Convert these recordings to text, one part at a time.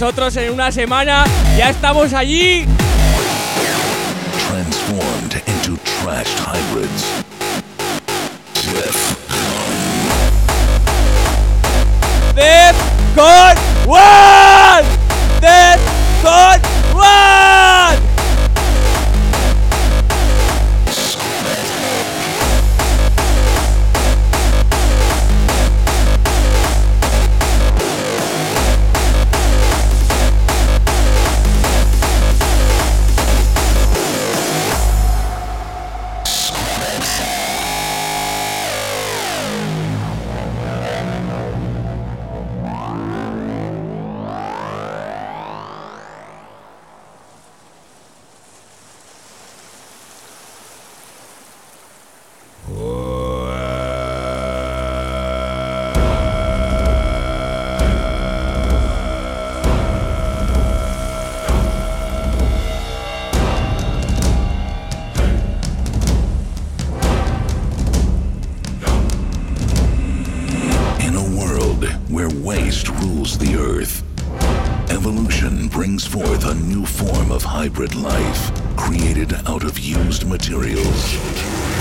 nosotros en una semana ya estamos allí. Transformed into trashed hybrids. Hybrid life created out of used materials.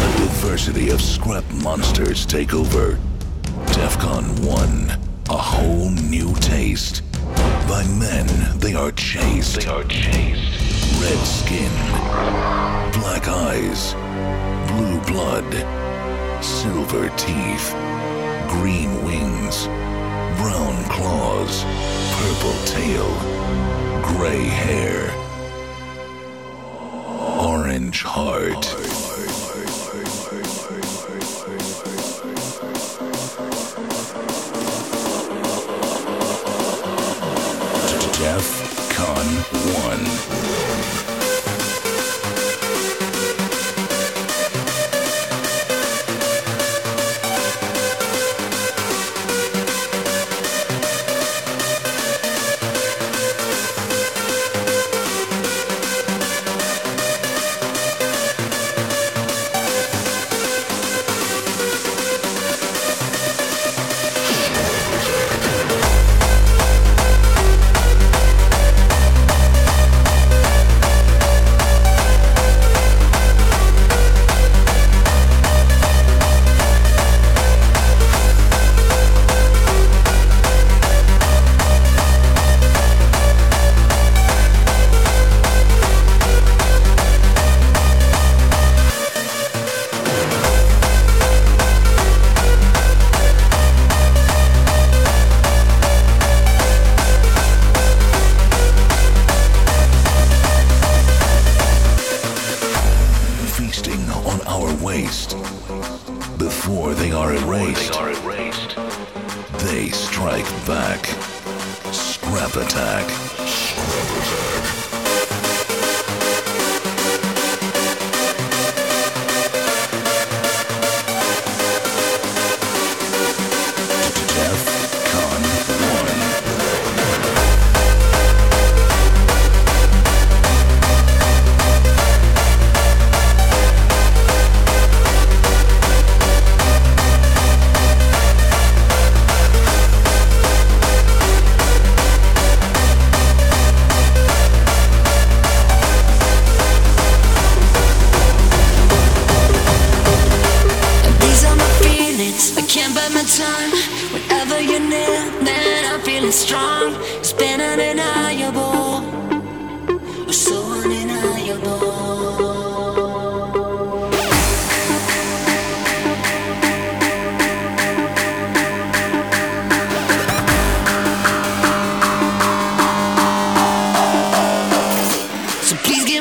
A diversity of scrap monsters take over. DEFCON 1, a whole new taste. By men, they are chased. They are chased. Red skin, black eyes, blue blood, silver teeth green wings, brown claws, purple tail, gray hair, orange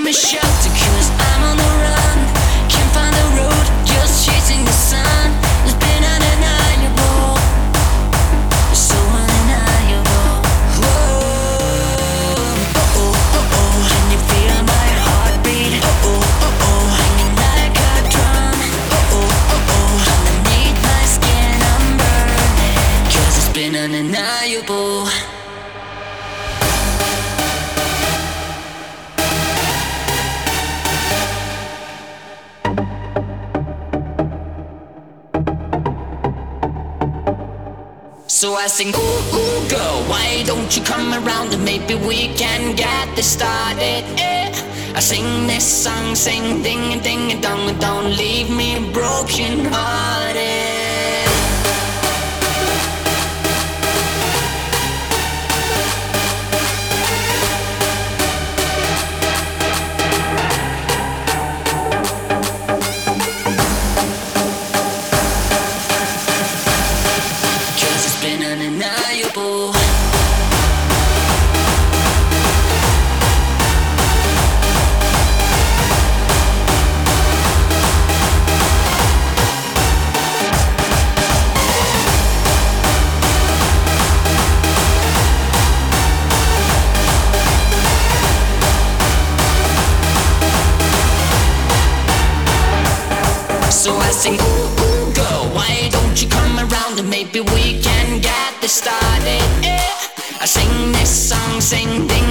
Michelle. Sing, ooh, ooh, girl, why don't you come around and maybe we can get this started? Yeah. I sing this song, sing ding a ding a dong, don't leave me broken hearted. sing this song, sing ding.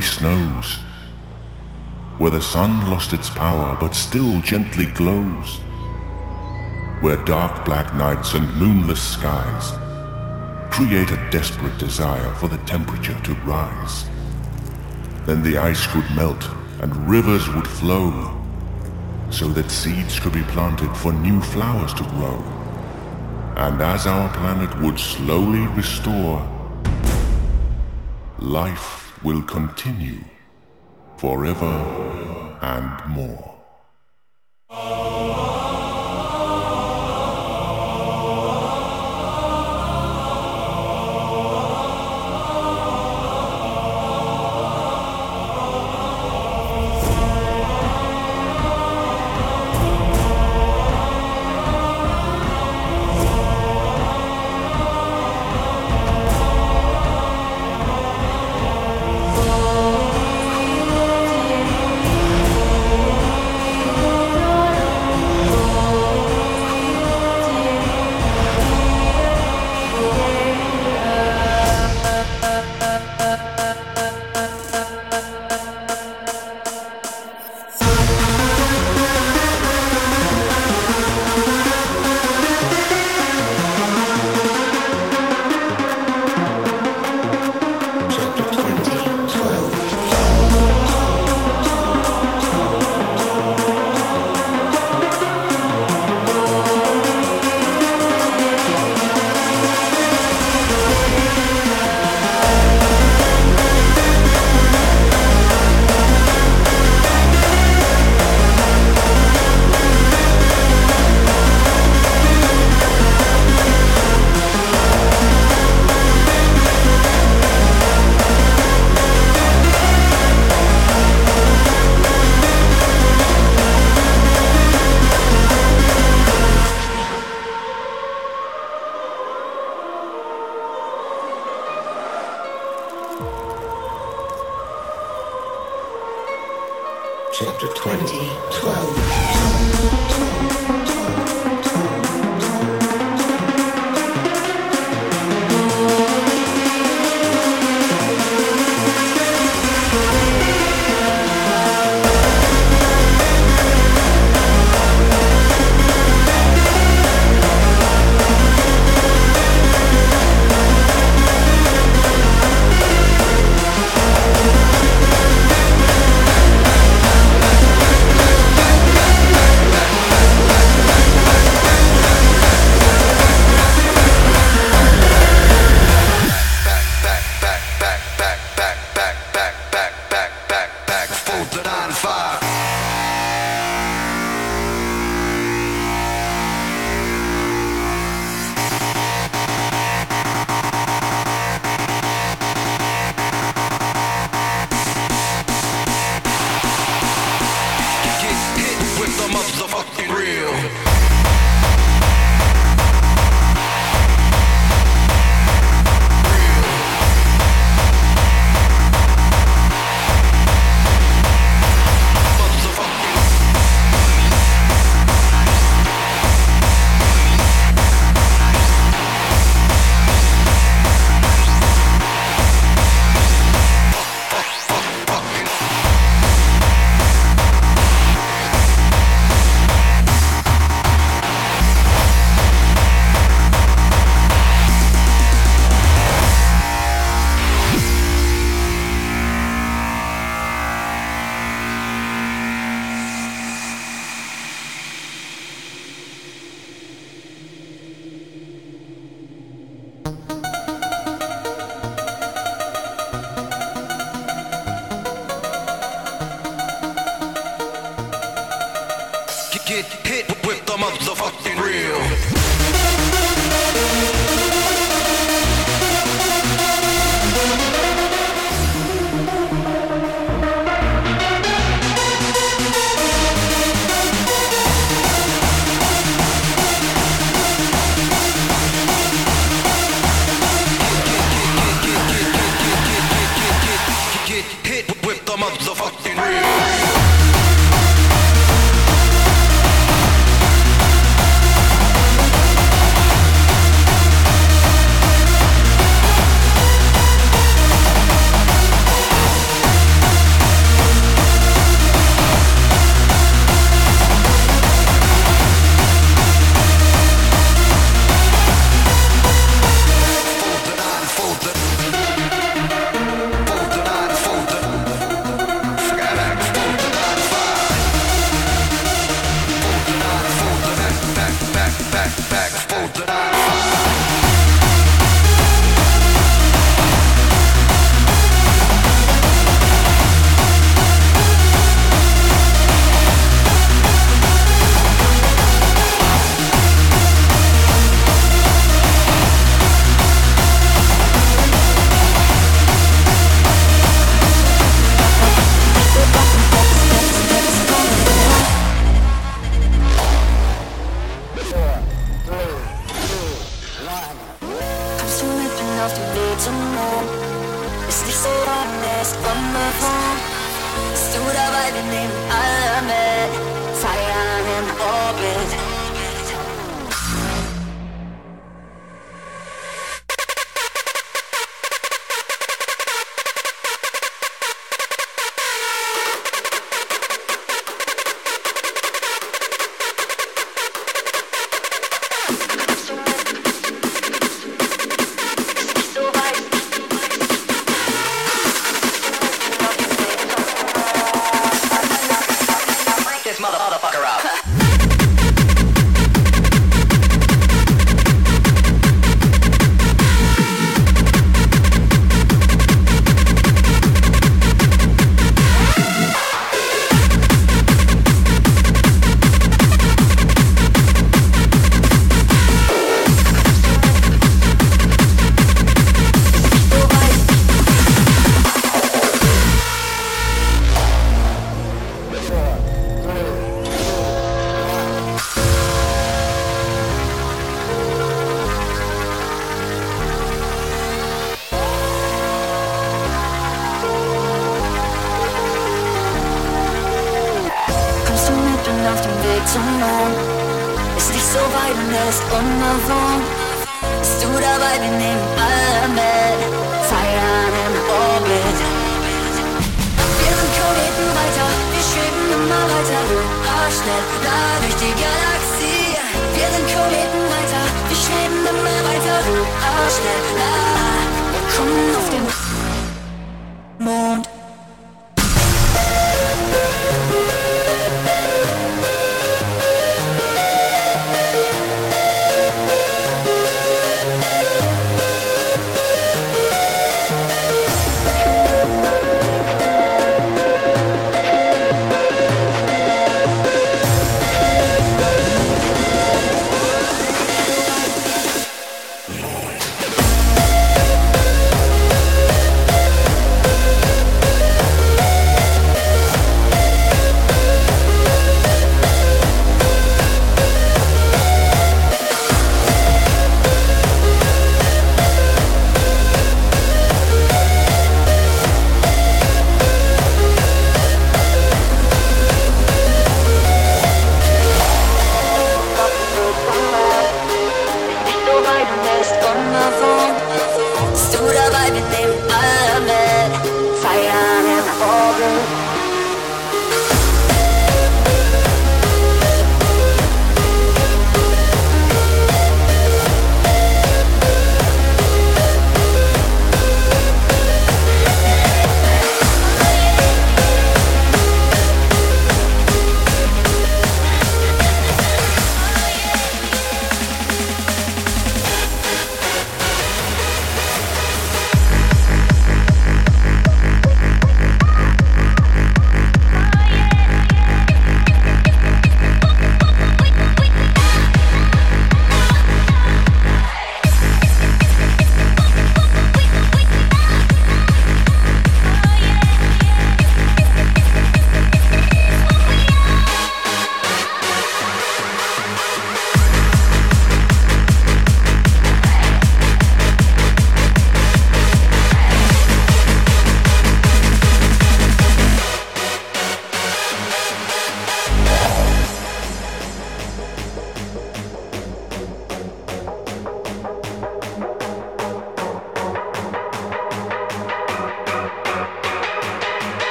Snows. Where the sun lost its power, but still gently glows. where dark black nights and moonless skies create a desperate desire for the temperature to rise. Then the ice could melt and rivers would flow so that seeds could be planted for new flowers to grow. And as our planet would slowly restore, life will continue forever and more.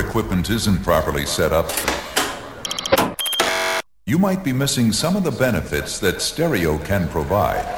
Equipment isn't properly set up, you might be missing some of the benefits that stereo can provide.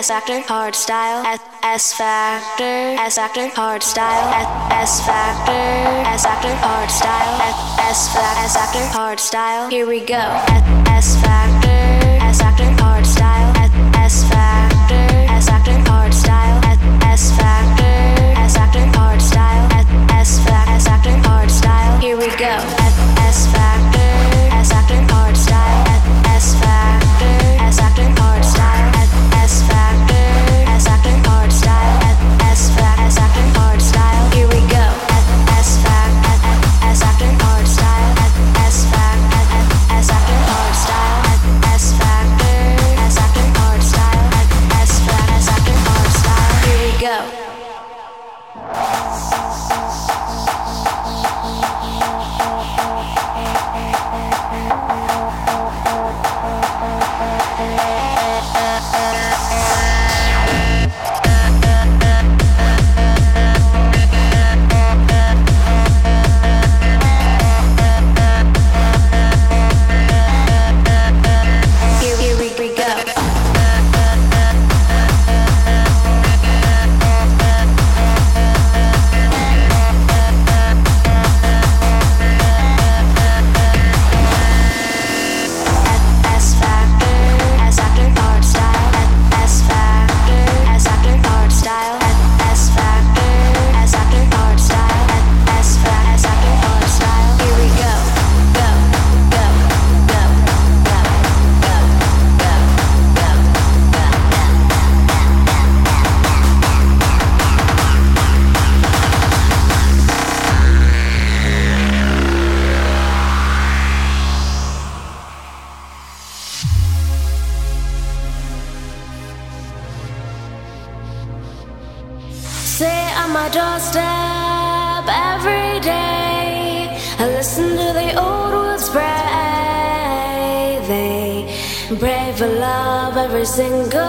S Factor, hard style, S S Factor, S Factor, hard style, S S Factor, S Factor, hard style, S S Factor, hard style. Here we go. S S Factor, single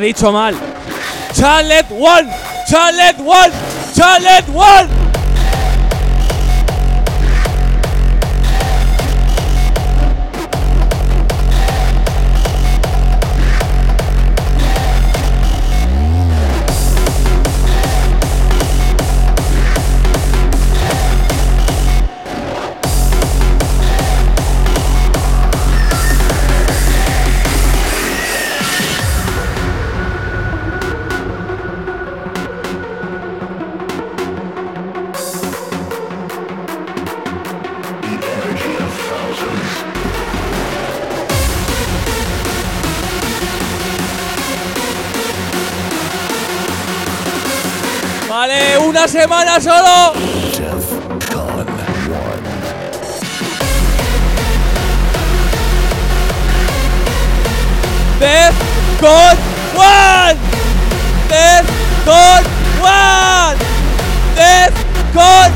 dicho mal. Charlotte One. Charlotte One. Charlotte One. semana solo. Death God One. Death God One. Death God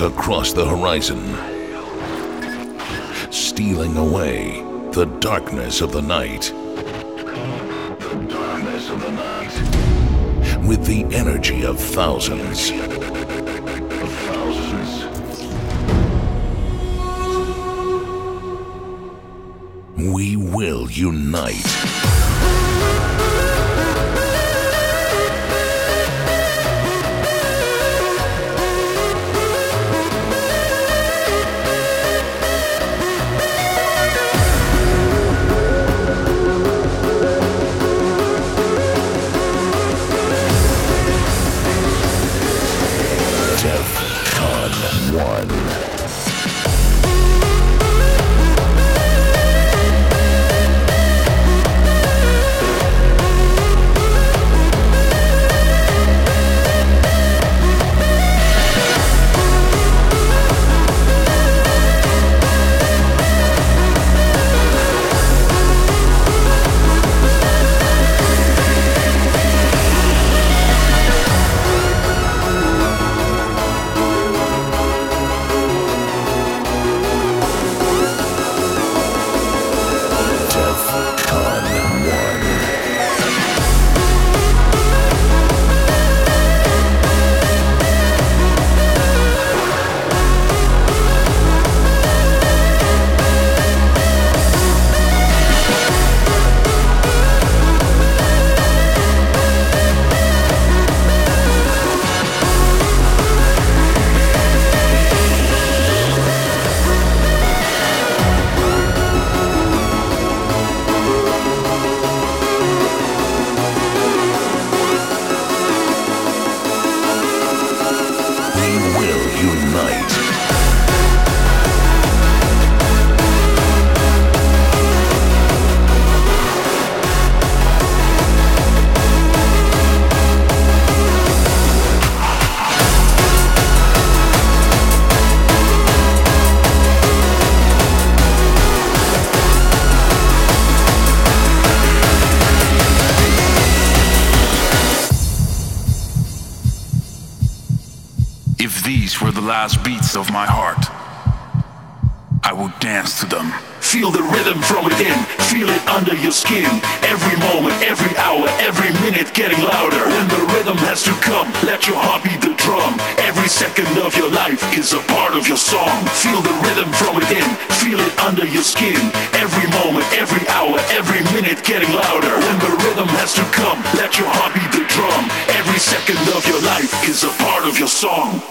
across the horizon. Stealing away the darkness of the night. The darkness of the night. With the energy of thousands. Of thousands. We will unite. Last beats of my heart, I will dance to them. Feel the rhythm from within, feel it under your skin. Every moment, every hour, every minute getting louder. When the rhythm has to come, let your heart beat the drum. Every second of your life is a part of your song. Feel the rhythm from within, feel it under your skin. Every moment, every hour, every minute getting louder. When the rhythm has to come, let your heart beat the drum. Every second of your life is a part of your song.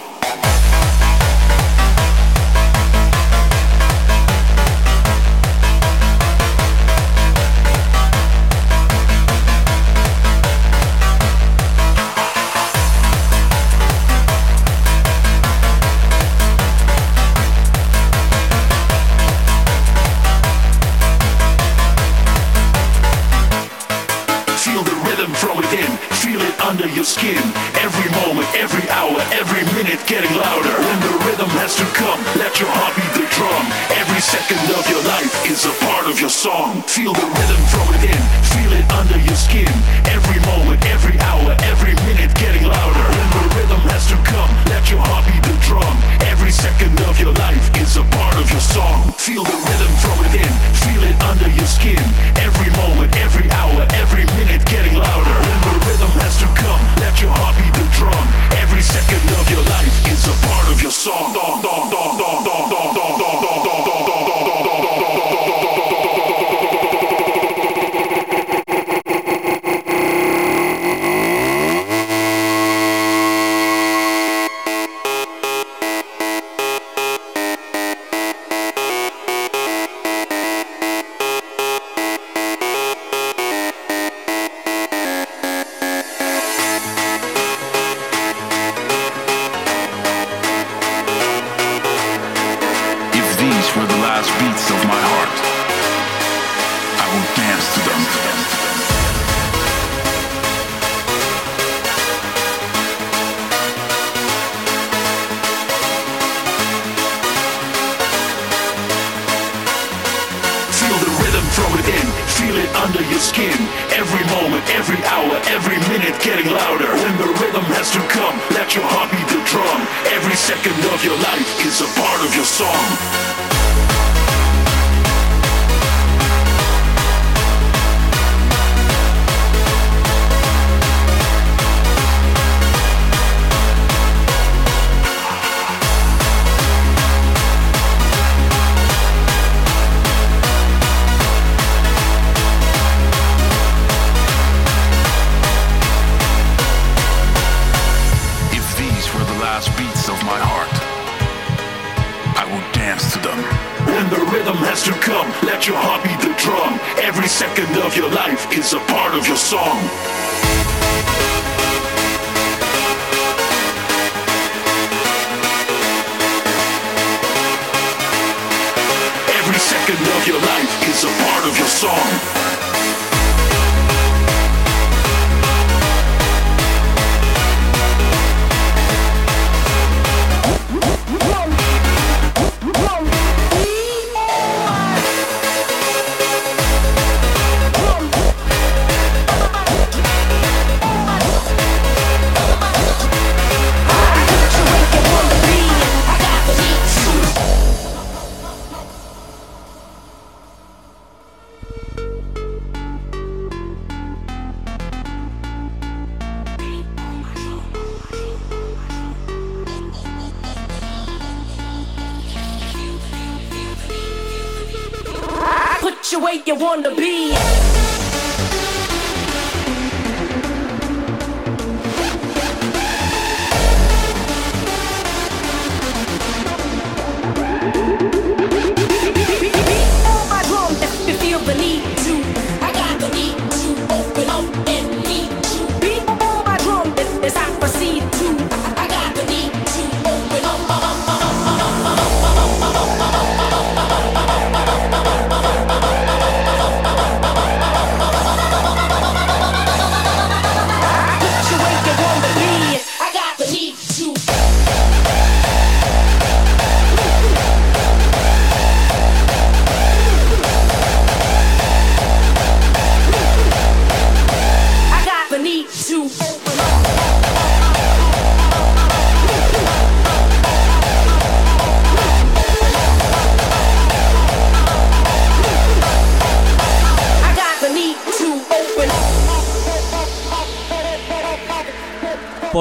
song, feel the rhythm.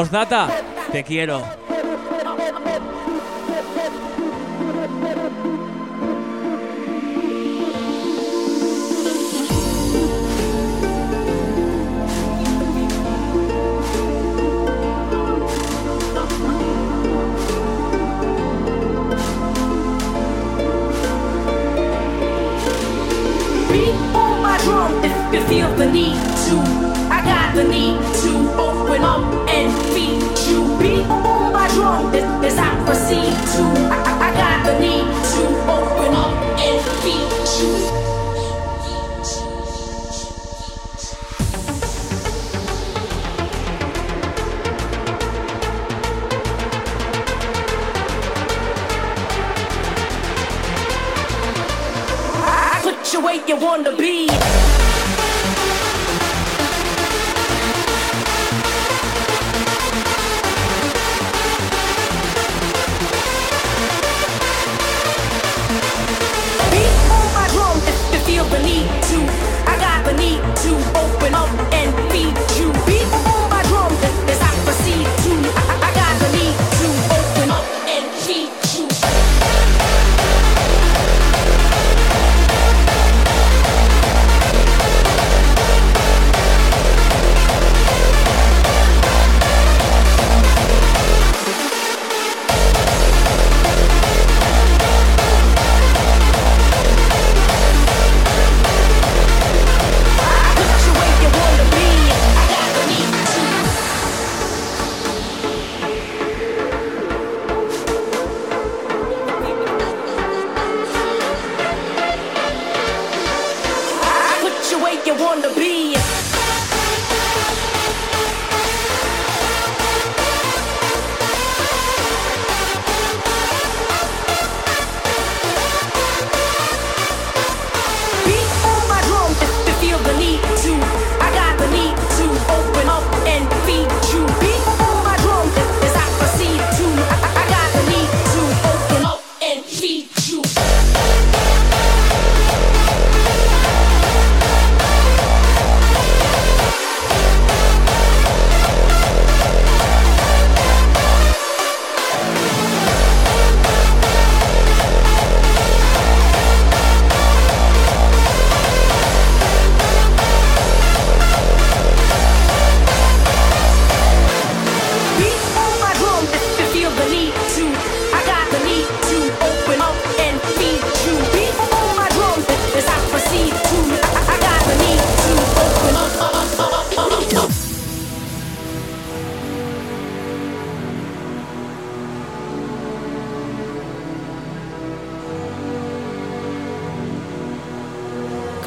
Postdata, te quiero. Oh, feel the need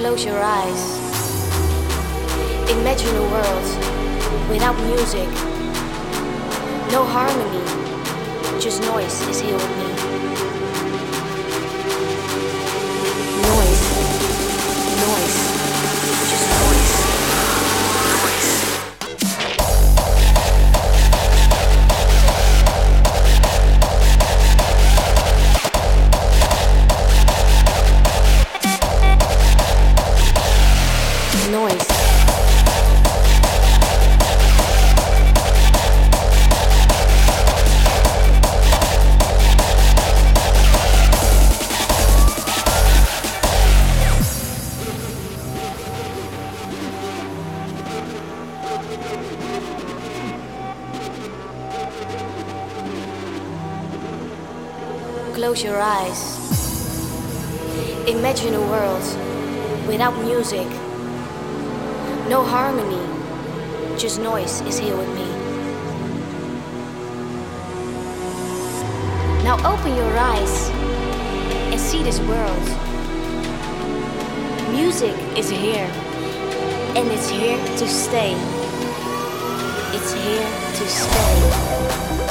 Close your eyes. Imagine a world without music. No harmony, just noise is here with me. is here, and it's here to stay. It's here to stay.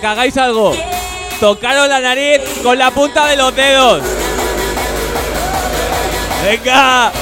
para que algo. Tocaros la nariz con la punta de los dedos. Venga.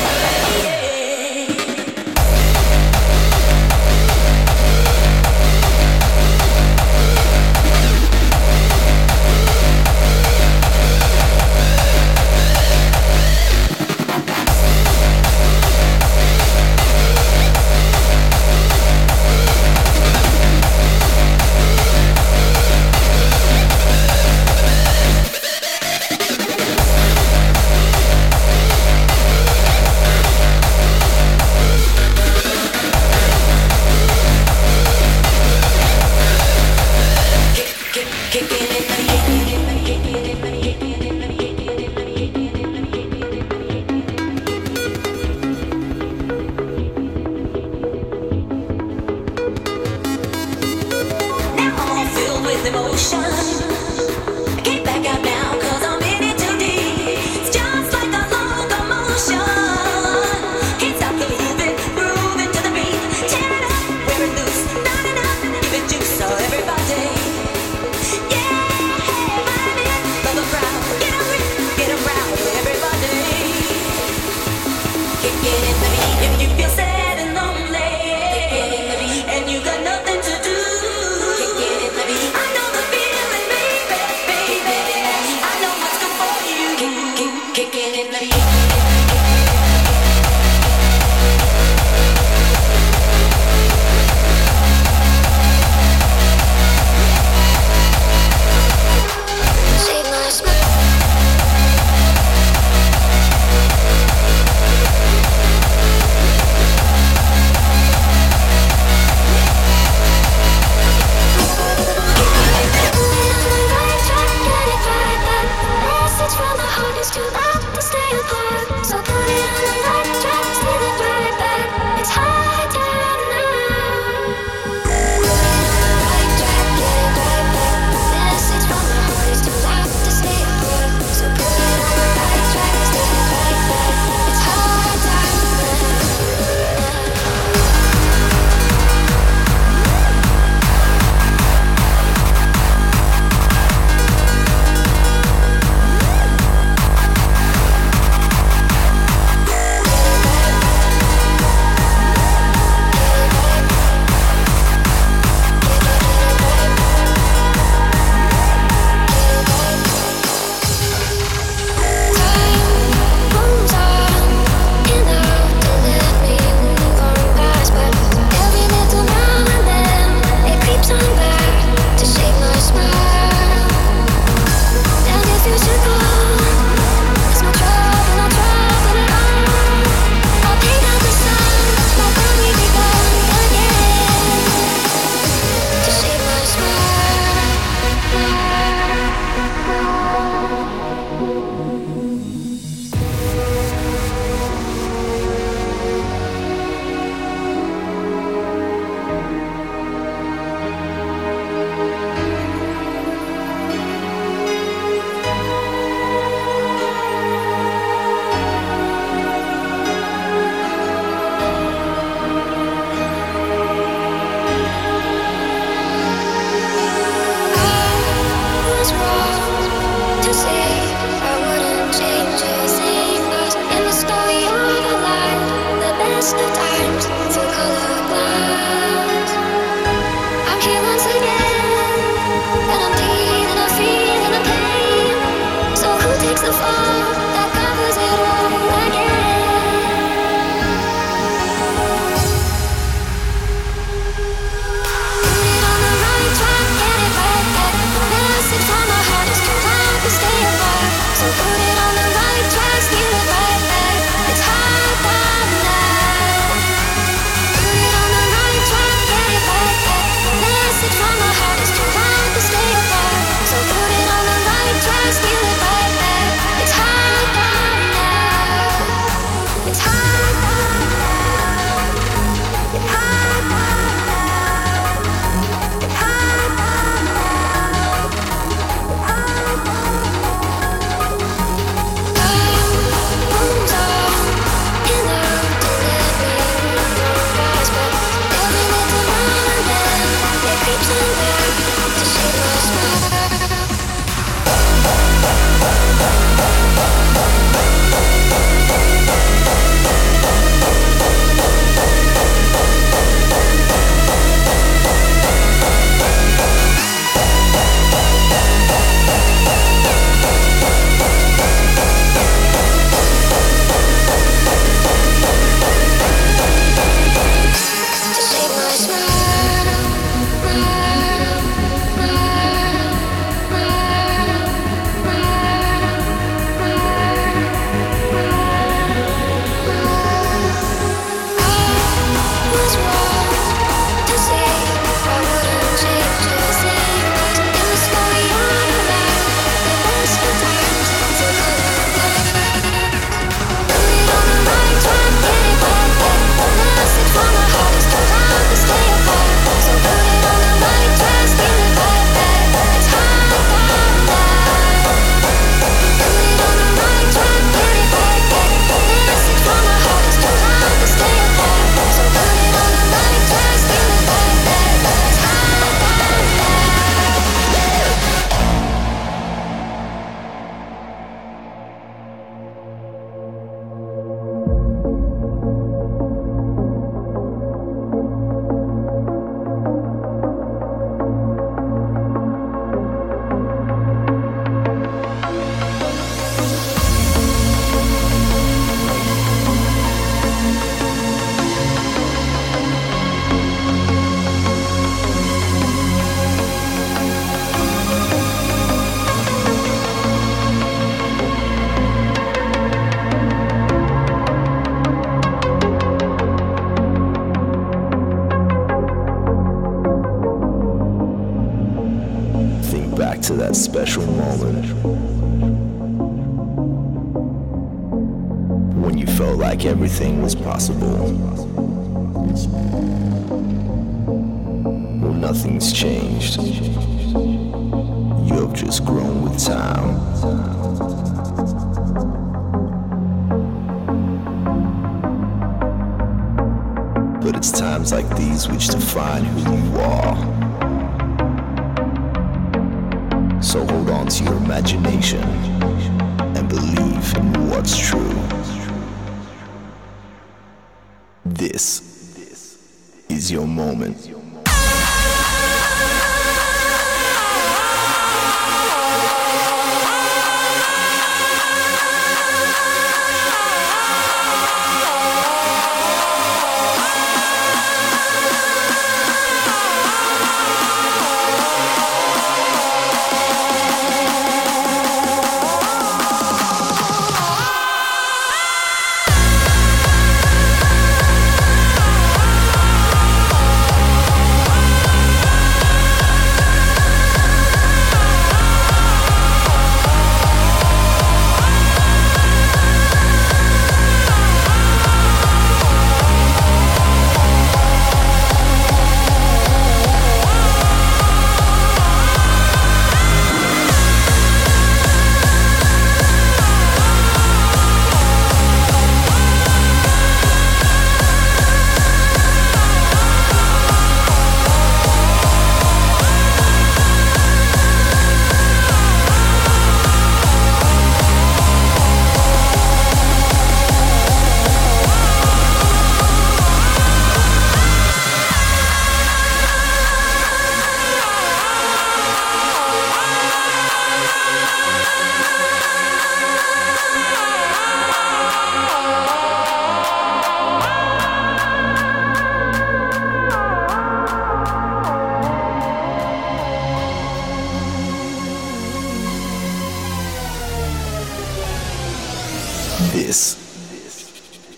This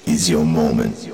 is your moment.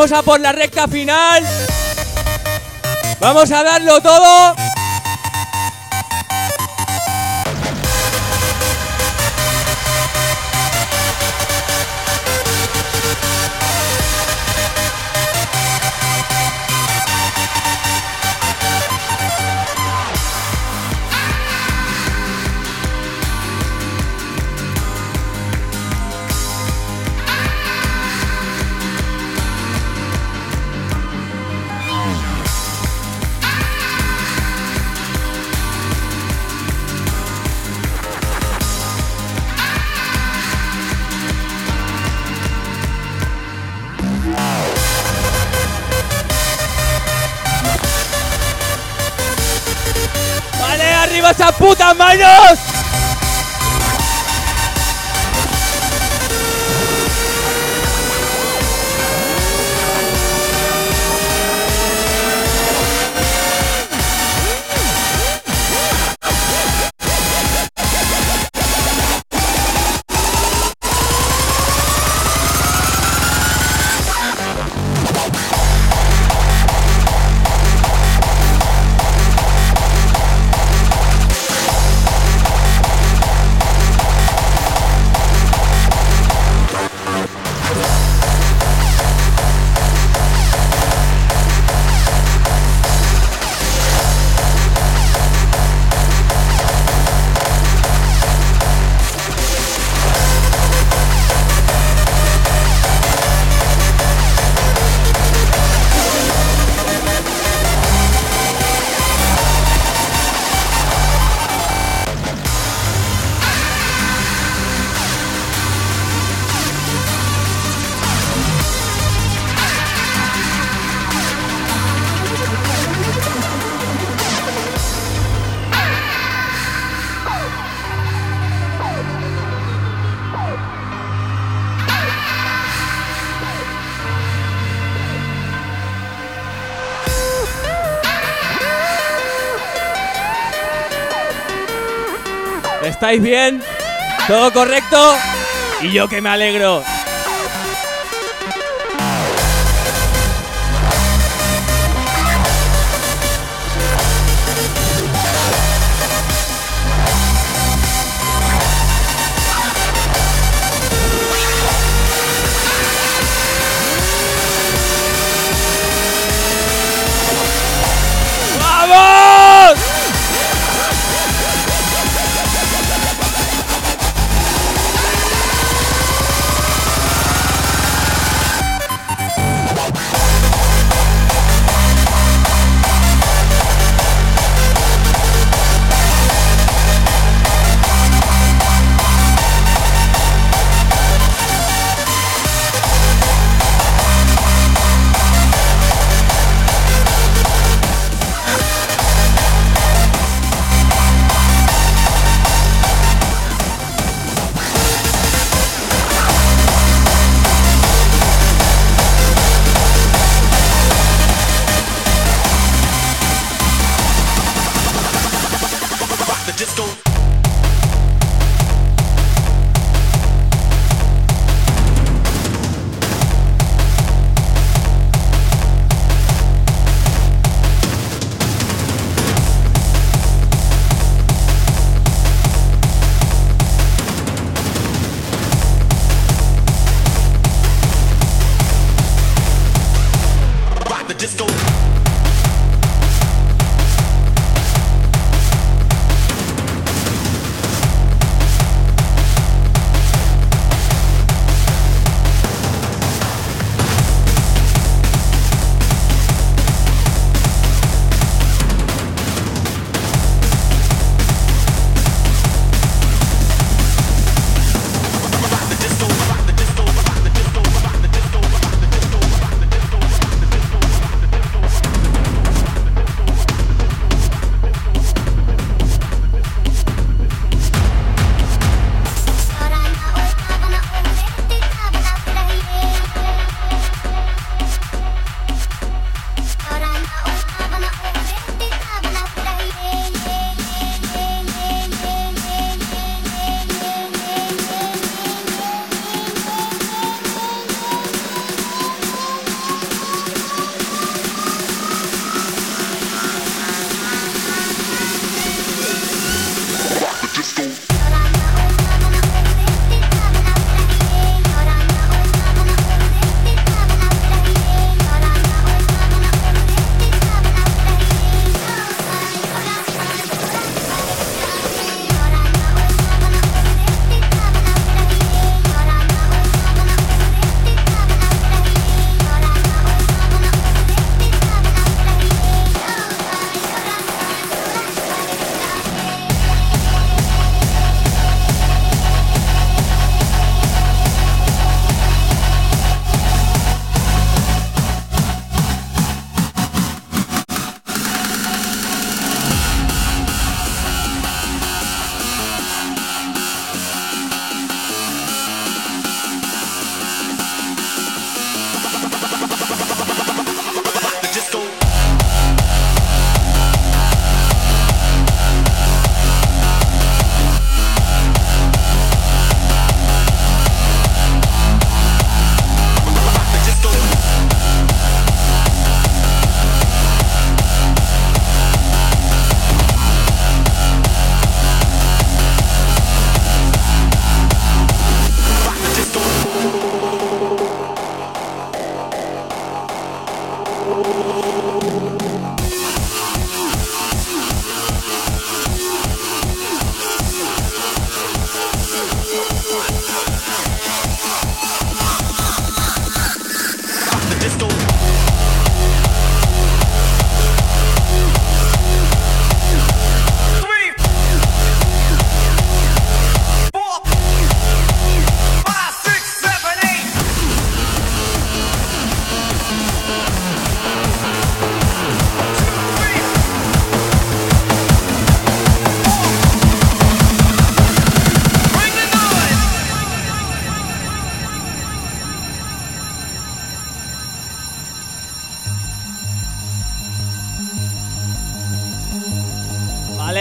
Vamos a por la recta final. Vamos a darlo todo. ¿Estáis bien? ¿Todo correcto? Y yo que me alegro.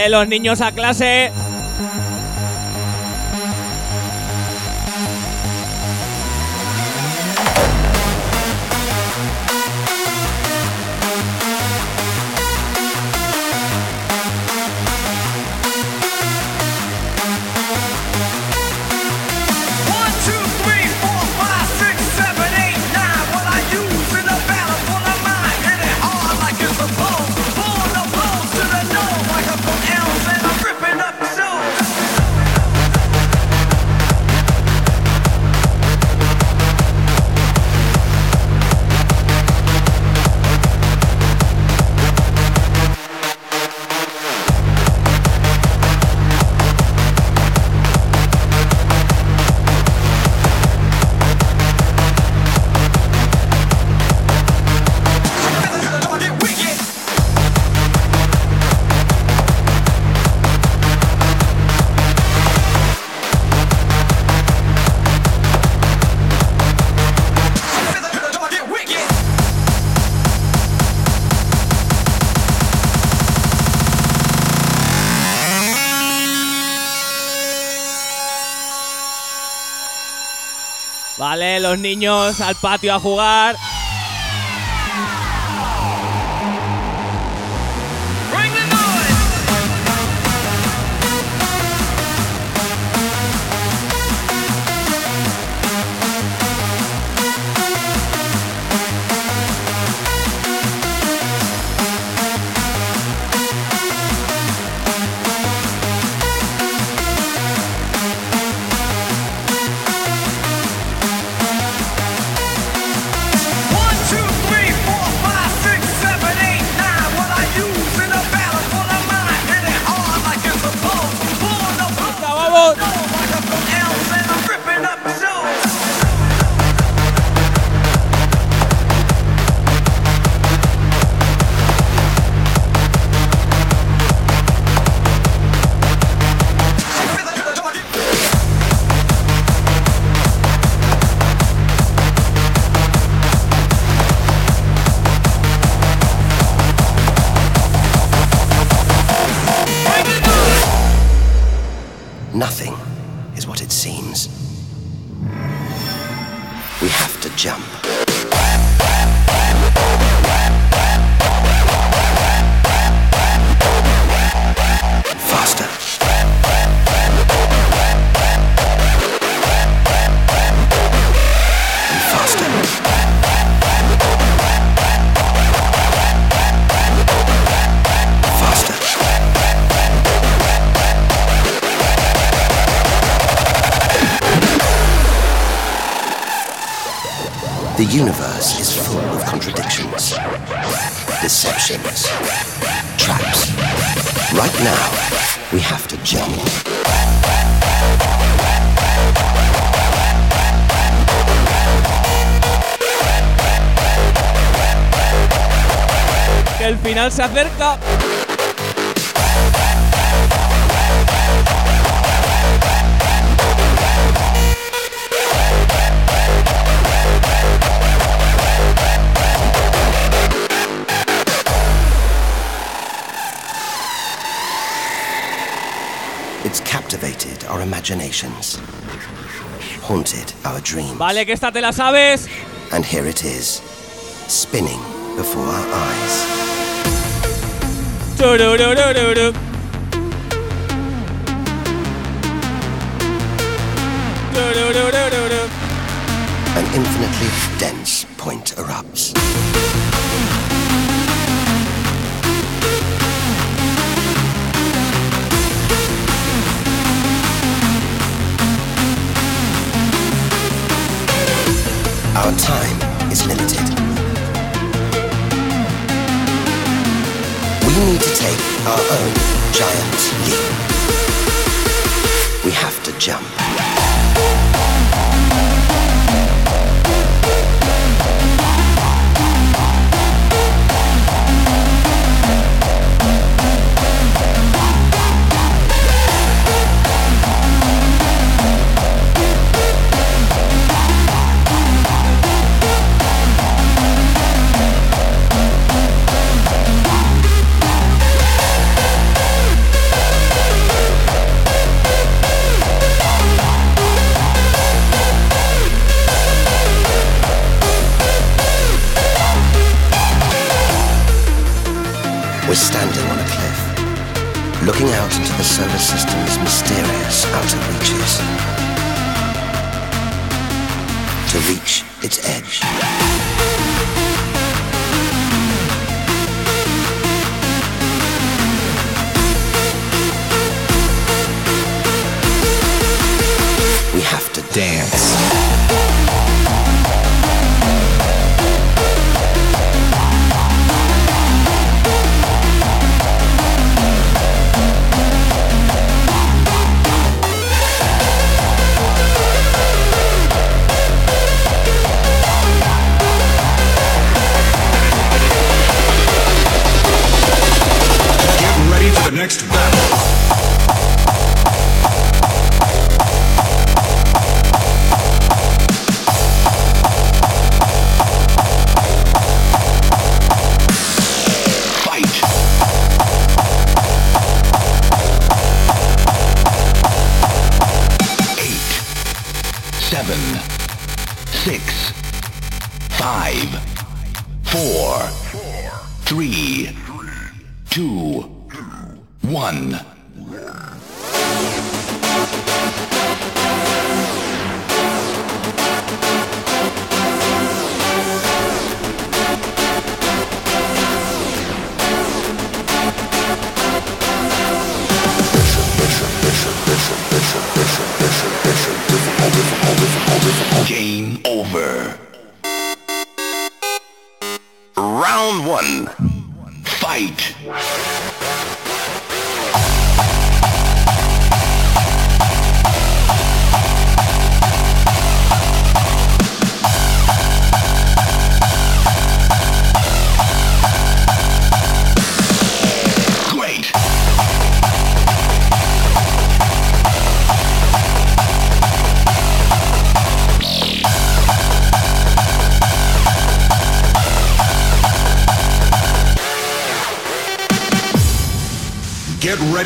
los niños a clase. Vale, los niños al patio a jugar. dreams. Vale, que esta te la sabes. And here it is, spinning before our eyes. An infinitely dense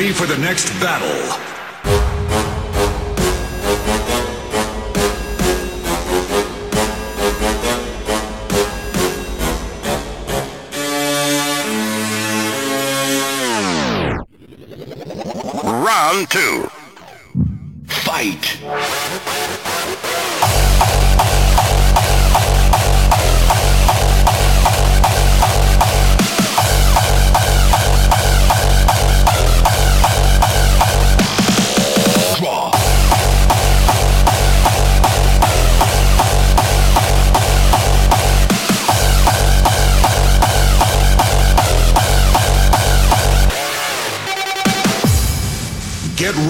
ready for the next battle. Round two.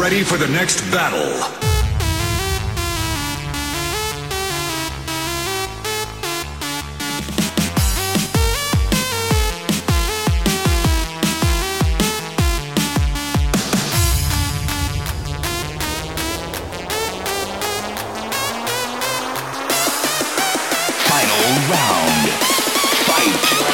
Ready for the next battle. Final round. Fight.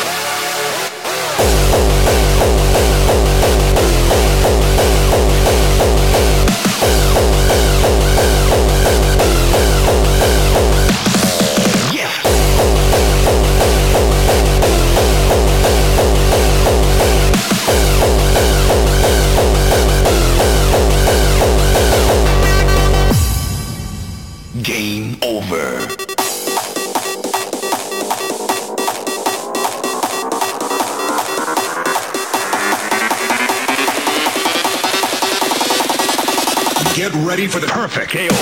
Perfect.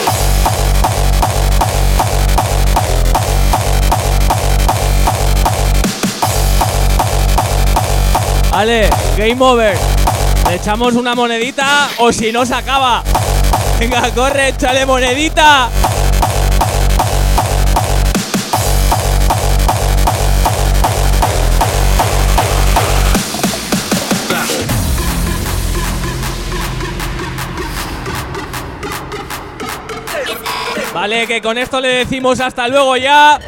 Vale, game over. Le echamos una monedita o si no se acaba. Venga, corre, échale monedita. Vale, que con esto le decimos hasta luego ya.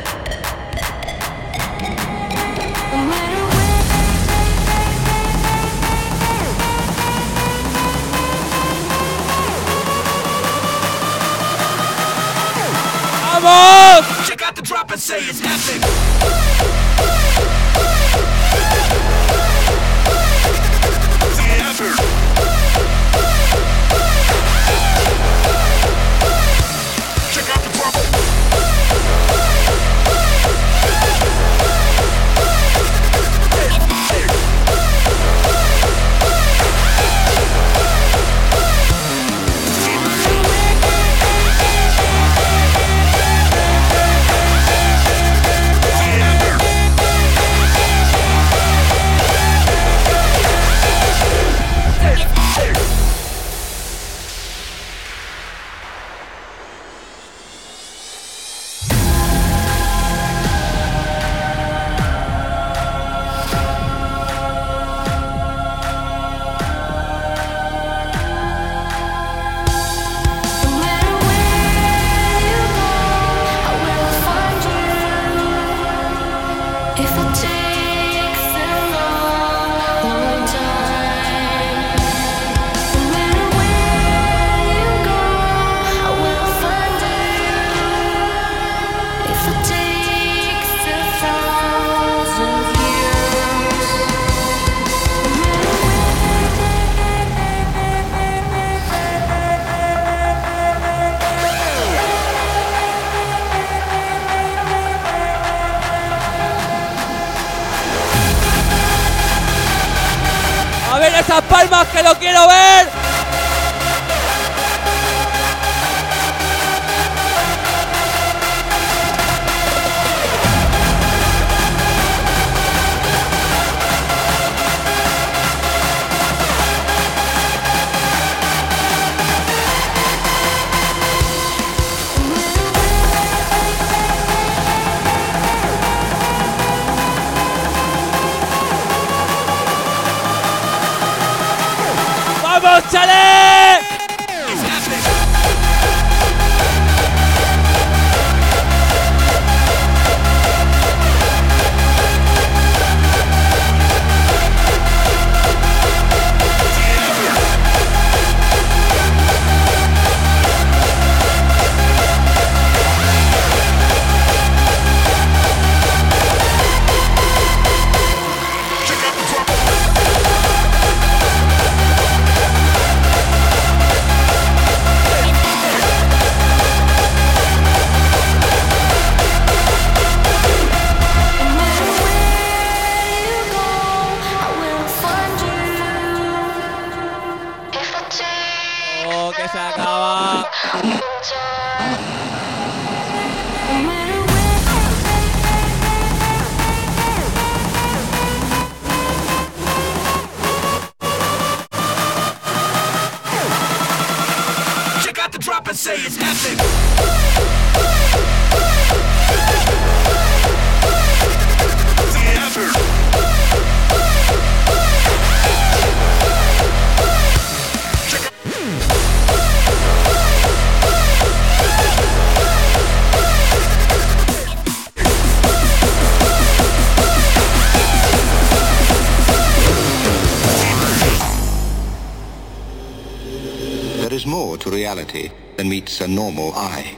Meets a normal eye.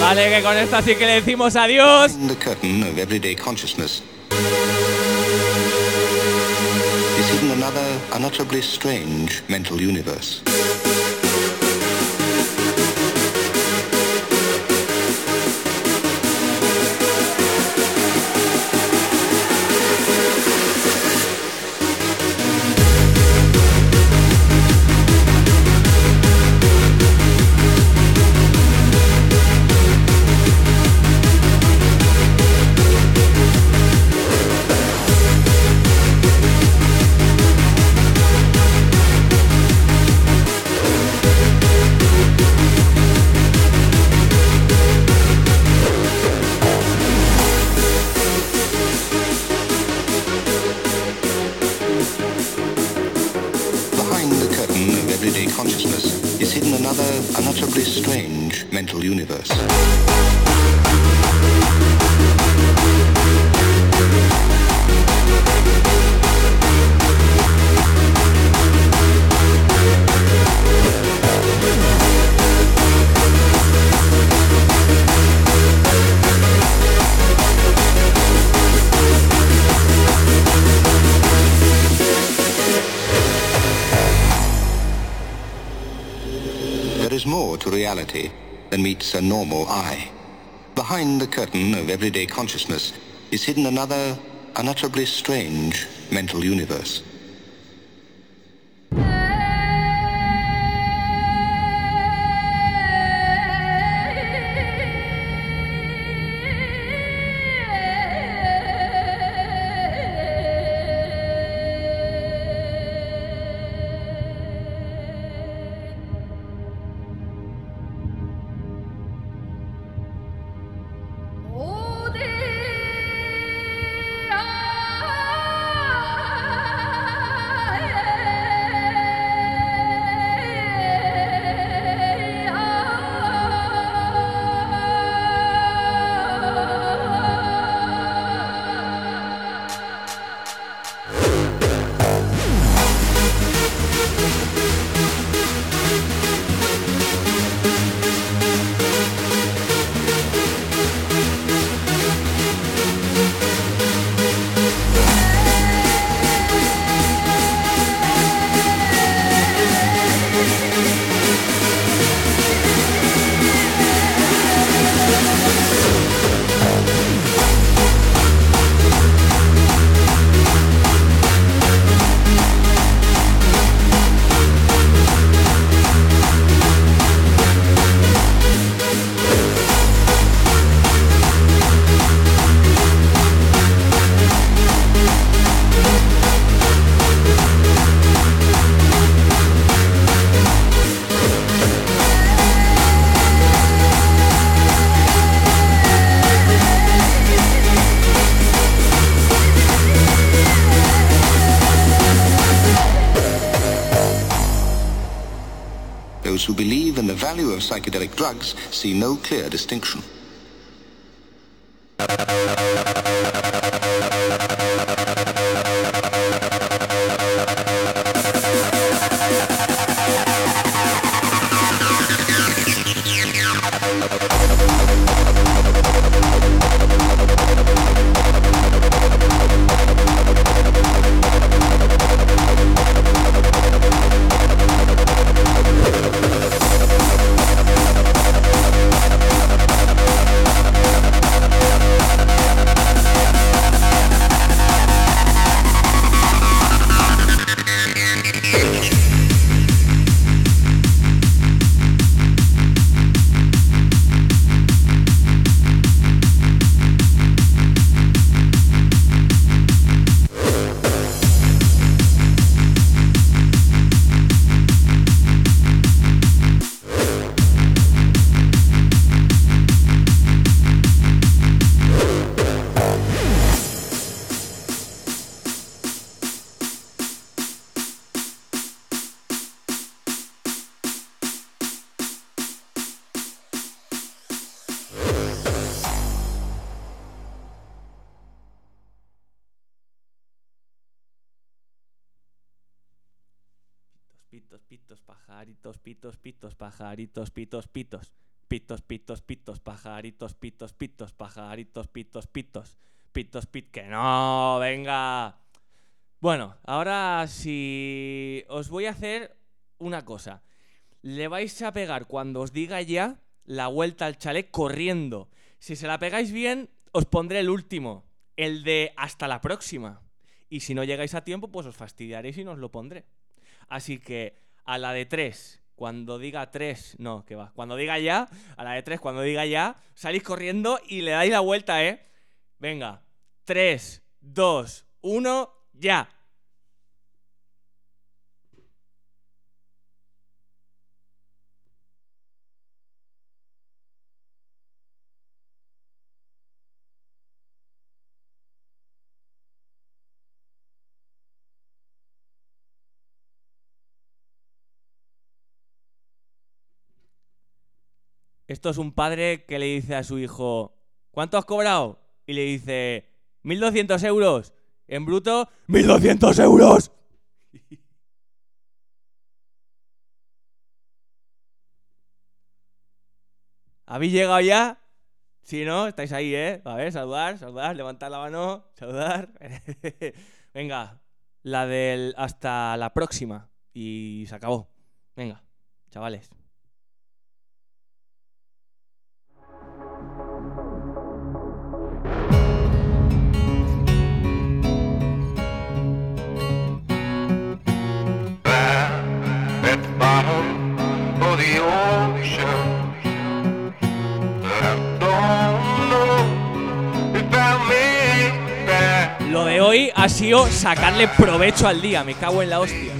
Vale, que con esta sí que le decimos adiós. The curtain of everyday consciousness is hidden another unutterably strange mental universe. Is more to reality than meets a normal eye. Behind the curtain of everyday consciousness is hidden another unutterably strange mental universe. Psychedelic drugs see no clear distinction. Pitos, pajaritos, pitos, pitos, pajaritos, pitos, pitos. Pitos, pitos, pitos, pajaritos, pitos, pitos, pajaritos, pitos, pitos. Pitos, pit. Que no, venga. Bueno, ahora sí. Os voy a hacer una cosa. Le vais a pegar cuando os diga ya la vuelta al chalet corriendo. Si se la pegáis bien, os pondré el último. El de hasta la próxima. Y si no llegáis a tiempo, pues os fastidiaréis y no os lo pondré. Así que a la de tres, cuando diga tres, no, que va, cuando diga ya, a la de tres, cuando diga ya, salís corriendo y le dais la vuelta, ¿eh? Venga, tres, dos, uno, ya. Esto es un padre que le dice a su hijo, ¿cuánto has cobrado? Y le dice, 1.200 euros. En bruto, 1.200 euros. ¿Habéis llegado ya? Si no, estáis ahí, ¿eh? A ver, saludar, saludar, levantar la mano, saludar. Venga, la del hasta la próxima. Y se acabó. Venga, chavales. ha sido sacarle provecho al día, me cago en la hostia.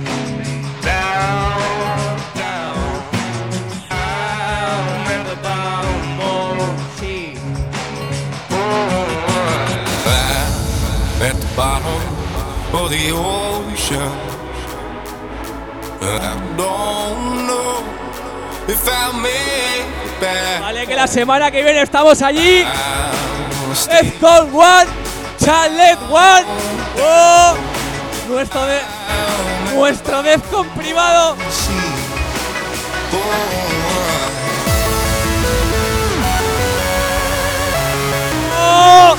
Vale, que la semana que viene estamos allí. One, Chalet One. Oh, nuestro de, nuestro Defcon privado. Oh.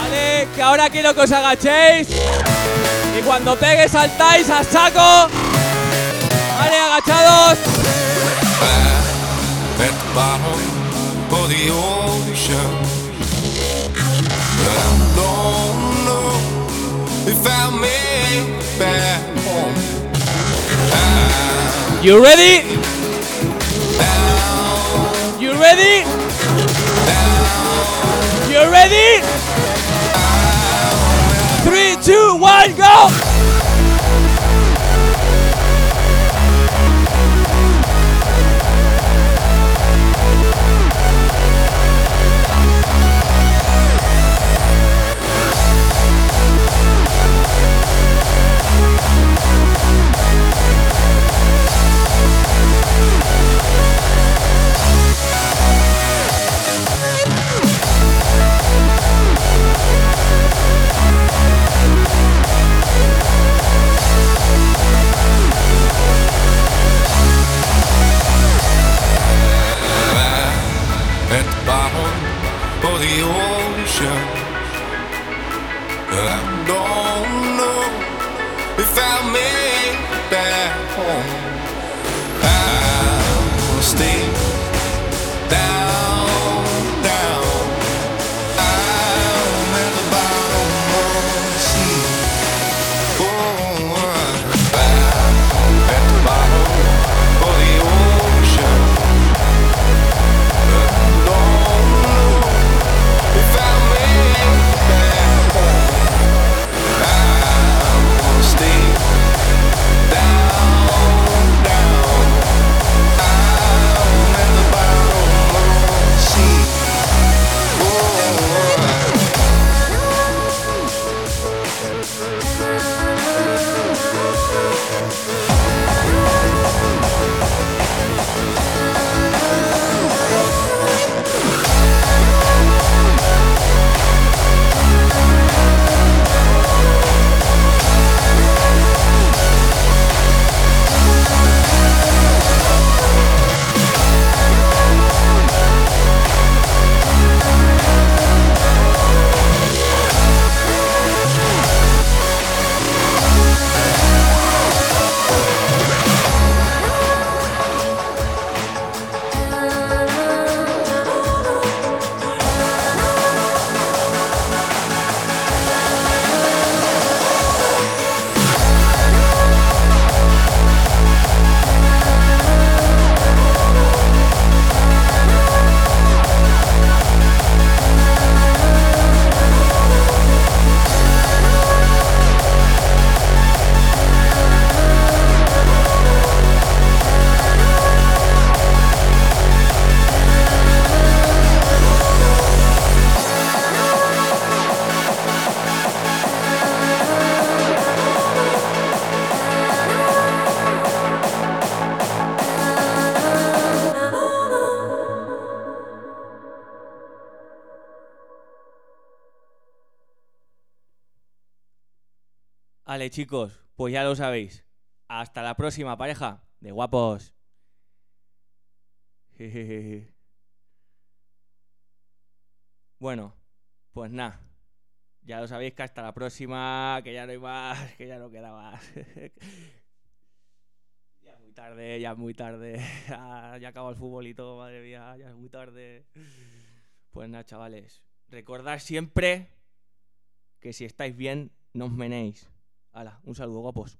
Vale, que ahora quiero que os agachéis. Y cuando pegue saltáis a saco. At the bottom of the ocean. I don't know if I made it back home. You ready? You ready? You ready? Three, two, one, go! Chicos, pues ya lo sabéis. Hasta la próxima, pareja de guapos. Bueno, pues nada. Ya lo sabéis que hasta la próxima, que ya no hay más, que ya no queda más. ya es muy tarde, ya es muy tarde. Ya, ya acaba el fútbol y todo, madre mía, ya es muy tarde. Pues nada, chavales. Recordad siempre que si estáis bien, no os menéis. Hala, un saludo, guapos.